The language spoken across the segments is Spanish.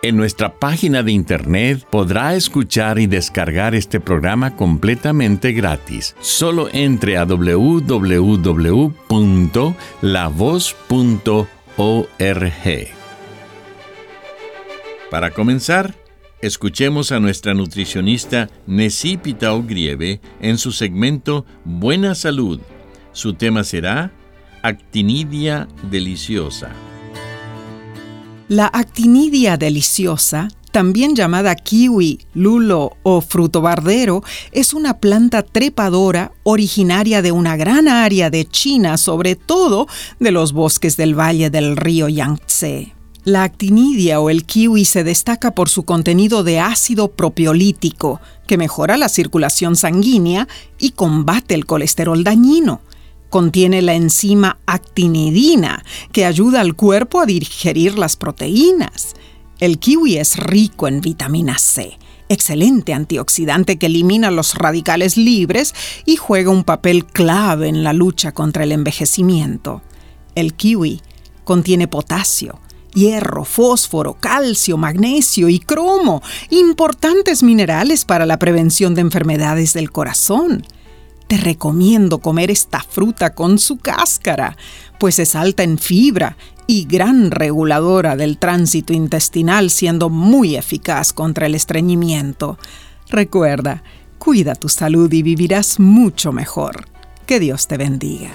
En nuestra página de internet podrá escuchar y descargar este programa completamente gratis. Solo entre a www.lavoz.org. Para comenzar, escuchemos a nuestra nutricionista Necipita Ogrieve en su segmento Buena Salud. Su tema será Actinidia Deliciosa. La actinidia deliciosa, también llamada kiwi, lulo o fruto bardero, es una planta trepadora originaria de una gran área de China, sobre todo de los bosques del valle del río Yangtze. La actinidia o el kiwi se destaca por su contenido de ácido propiolítico, que mejora la circulación sanguínea y combate el colesterol dañino. Contiene la enzima actinidina, que ayuda al cuerpo a digerir las proteínas. El kiwi es rico en vitamina C, excelente antioxidante que elimina los radicales libres y juega un papel clave en la lucha contra el envejecimiento. El kiwi contiene potasio, hierro, fósforo, calcio, magnesio y cromo, importantes minerales para la prevención de enfermedades del corazón. Te recomiendo comer esta fruta con su cáscara, pues es alta en fibra y gran reguladora del tránsito intestinal, siendo muy eficaz contra el estreñimiento. Recuerda, cuida tu salud y vivirás mucho mejor. Que Dios te bendiga.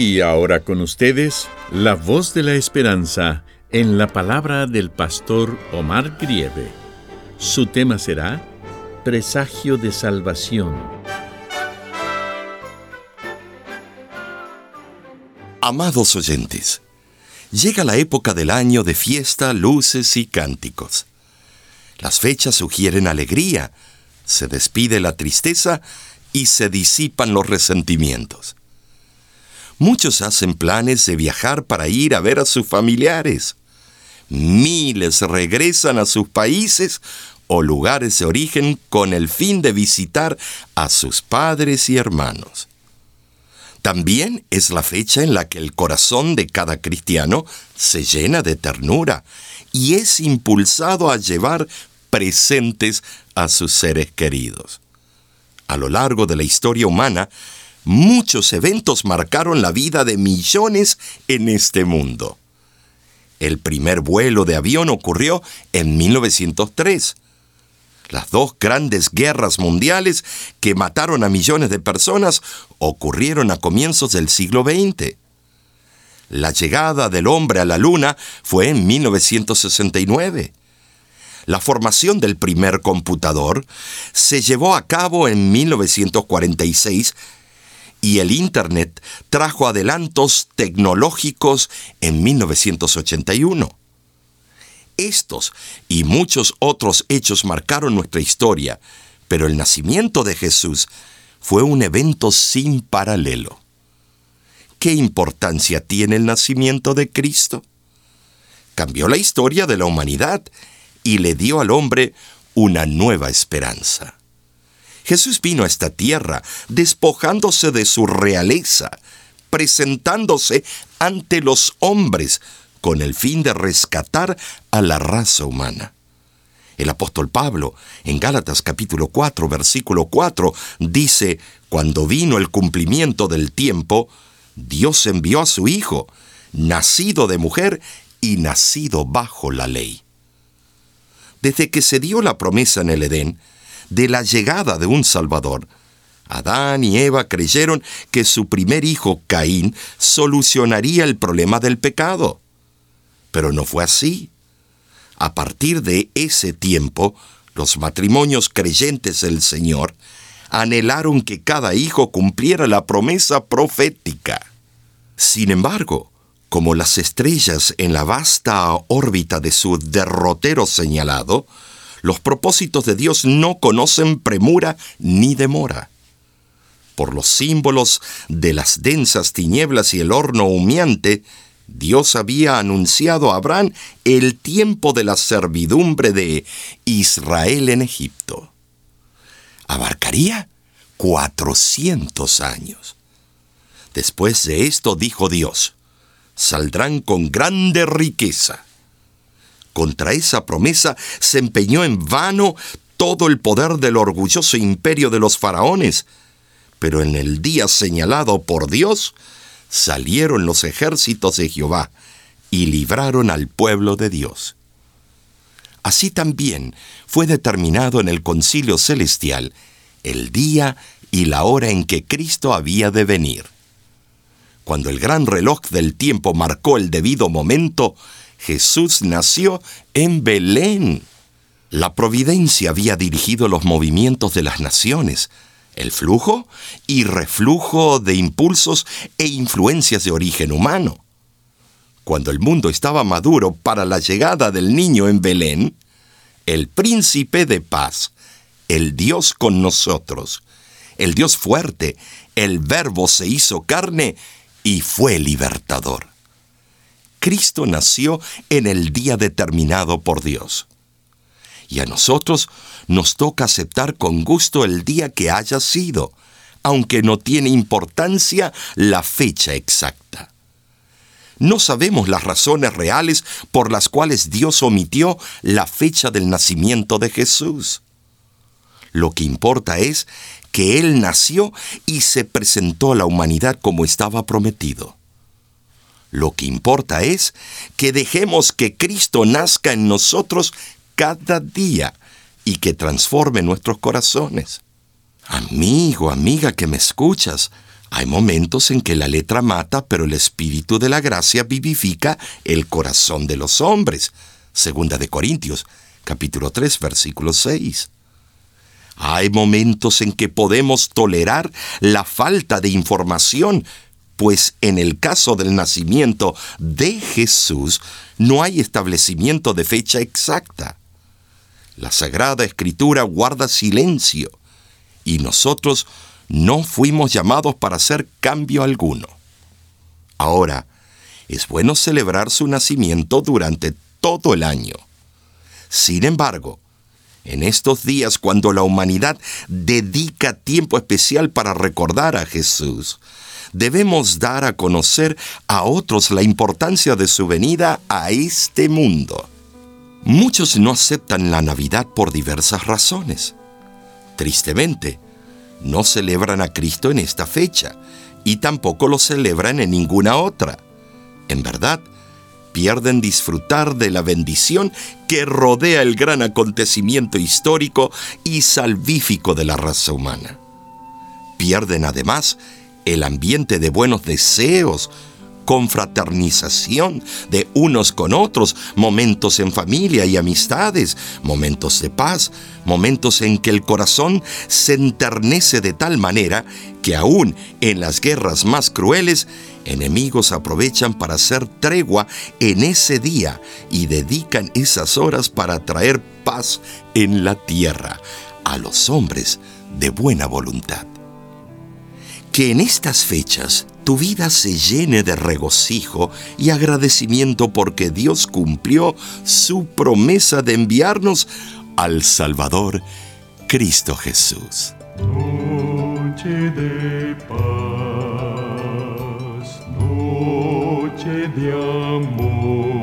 Y ahora con ustedes, la voz de la esperanza en la palabra del pastor Omar Grieve. Su tema será Presagio de Salvación. Amados oyentes, llega la época del año de fiesta, luces y cánticos. Las fechas sugieren alegría, se despide la tristeza y se disipan los resentimientos. Muchos hacen planes de viajar para ir a ver a sus familiares. Miles regresan a sus países o lugares de origen con el fin de visitar a sus padres y hermanos. También es la fecha en la que el corazón de cada cristiano se llena de ternura y es impulsado a llevar presentes a sus seres queridos. A lo largo de la historia humana, muchos eventos marcaron la vida de millones en este mundo. El primer vuelo de avión ocurrió en 1903. Las dos grandes guerras mundiales que mataron a millones de personas ocurrieron a comienzos del siglo XX. La llegada del hombre a la Luna fue en 1969. La formación del primer computador se llevó a cabo en 1946 y el Internet trajo adelantos tecnológicos en 1981. Estos y muchos otros hechos marcaron nuestra historia, pero el nacimiento de Jesús fue un evento sin paralelo. ¿Qué importancia tiene el nacimiento de Cristo? Cambió la historia de la humanidad y le dio al hombre una nueva esperanza. Jesús vino a esta tierra despojándose de su realeza, presentándose ante los hombres con el fin de rescatar a la raza humana. El apóstol Pablo, en Gálatas capítulo 4, versículo 4, dice, cuando vino el cumplimiento del tiempo, Dios envió a su Hijo, nacido de mujer y nacido bajo la ley. Desde que se dio la promesa en el Edén de la llegada de un Salvador, Adán y Eva creyeron que su primer hijo, Caín, solucionaría el problema del pecado. Pero no fue así. A partir de ese tiempo, los matrimonios creyentes del Señor anhelaron que cada hijo cumpliera la promesa profética. Sin embargo, como las estrellas en la vasta órbita de su derrotero señalado, los propósitos de Dios no conocen premura ni demora. Por los símbolos de las densas tinieblas y el horno humeante, Dios había anunciado a Abraham el tiempo de la servidumbre de Israel en Egipto. Abarcaría 400 años. Después de esto dijo Dios, saldrán con grande riqueza. Contra esa promesa se empeñó en vano todo el poder del orgulloso imperio de los faraones, pero en el día señalado por Dios, salieron los ejércitos de Jehová y libraron al pueblo de Dios. Así también fue determinado en el concilio celestial el día y la hora en que Cristo había de venir. Cuando el gran reloj del tiempo marcó el debido momento, Jesús nació en Belén. La providencia había dirigido los movimientos de las naciones, el flujo y reflujo de impulsos e influencias de origen humano. Cuando el mundo estaba maduro para la llegada del niño en Belén, el príncipe de paz, el Dios con nosotros, el Dios fuerte, el verbo se hizo carne y fue libertador. Cristo nació en el día determinado por Dios y a nosotros nos toca aceptar con gusto el día que haya sido, aunque no tiene importancia la fecha exacta. No sabemos las razones reales por las cuales Dios omitió la fecha del nacimiento de Jesús. Lo que importa es que Él nació y se presentó a la humanidad como estaba prometido. Lo que importa es que dejemos que Cristo nazca en nosotros cada día y que transforme nuestros corazones. Amigo, amiga que me escuchas, hay momentos en que la letra mata, pero el espíritu de la gracia vivifica el corazón de los hombres. Segunda de Corintios, capítulo 3, versículo 6. Hay momentos en que podemos tolerar la falta de información, pues en el caso del nacimiento de Jesús no hay establecimiento de fecha exacta. La Sagrada Escritura guarda silencio y nosotros no fuimos llamados para hacer cambio alguno. Ahora, es bueno celebrar su nacimiento durante todo el año. Sin embargo, en estos días cuando la humanidad dedica tiempo especial para recordar a Jesús, debemos dar a conocer a otros la importancia de su venida a este mundo. Muchos no aceptan la Navidad por diversas razones. Tristemente, no celebran a Cristo en esta fecha y tampoco lo celebran en ninguna otra. En verdad, pierden disfrutar de la bendición que rodea el gran acontecimiento histórico y salvífico de la raza humana. Pierden además el ambiente de buenos deseos, confraternización de unos con otros, momentos en familia y amistades, momentos de paz, momentos en que el corazón se enternece de tal manera que aún en las guerras más crueles, enemigos aprovechan para hacer tregua en ese día y dedican esas horas para traer paz en la tierra a los hombres de buena voluntad. Que en estas fechas tu vida se llene de regocijo y agradecimiento porque Dios cumplió su promesa de enviarnos al Salvador, Cristo Jesús. Noche de paz, noche de amor,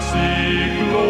Gracias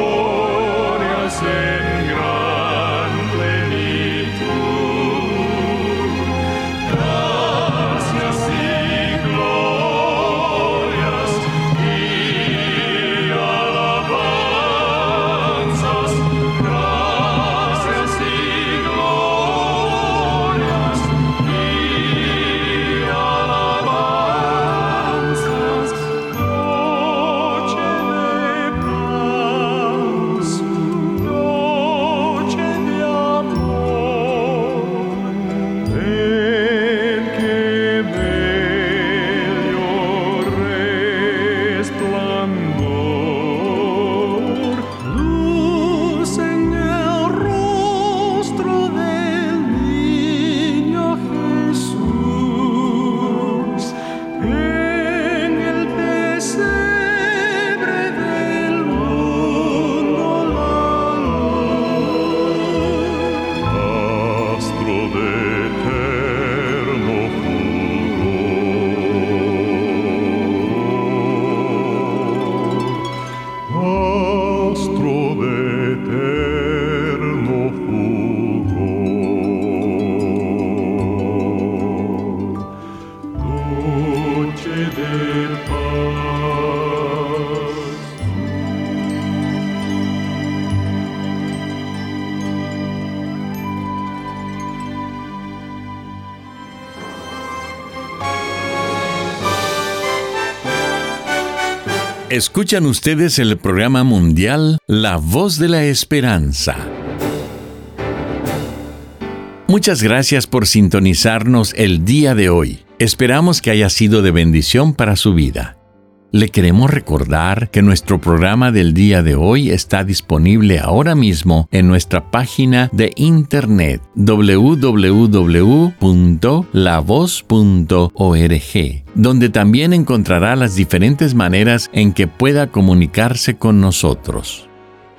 Escuchan ustedes el programa mundial La Voz de la Esperanza. Muchas gracias por sintonizarnos el día de hoy. Esperamos que haya sido de bendición para su vida. Le queremos recordar que nuestro programa del día de hoy está disponible ahora mismo en nuestra página de internet www.lavoz.org, donde también encontrará las diferentes maneras en que pueda comunicarse con nosotros.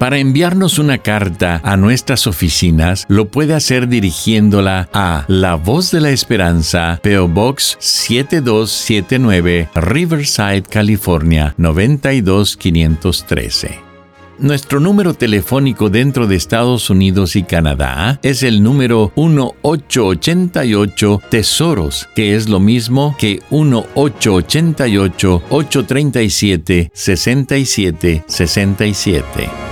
Para enviarnos una carta a nuestras oficinas, lo puede hacer dirigiéndola a La Voz de la Esperanza, PO Box 7279, Riverside, California 92513. Nuestro número telefónico dentro de Estados Unidos y Canadá es el número 1888 Tesoros, que es lo mismo que 1888 837 6767.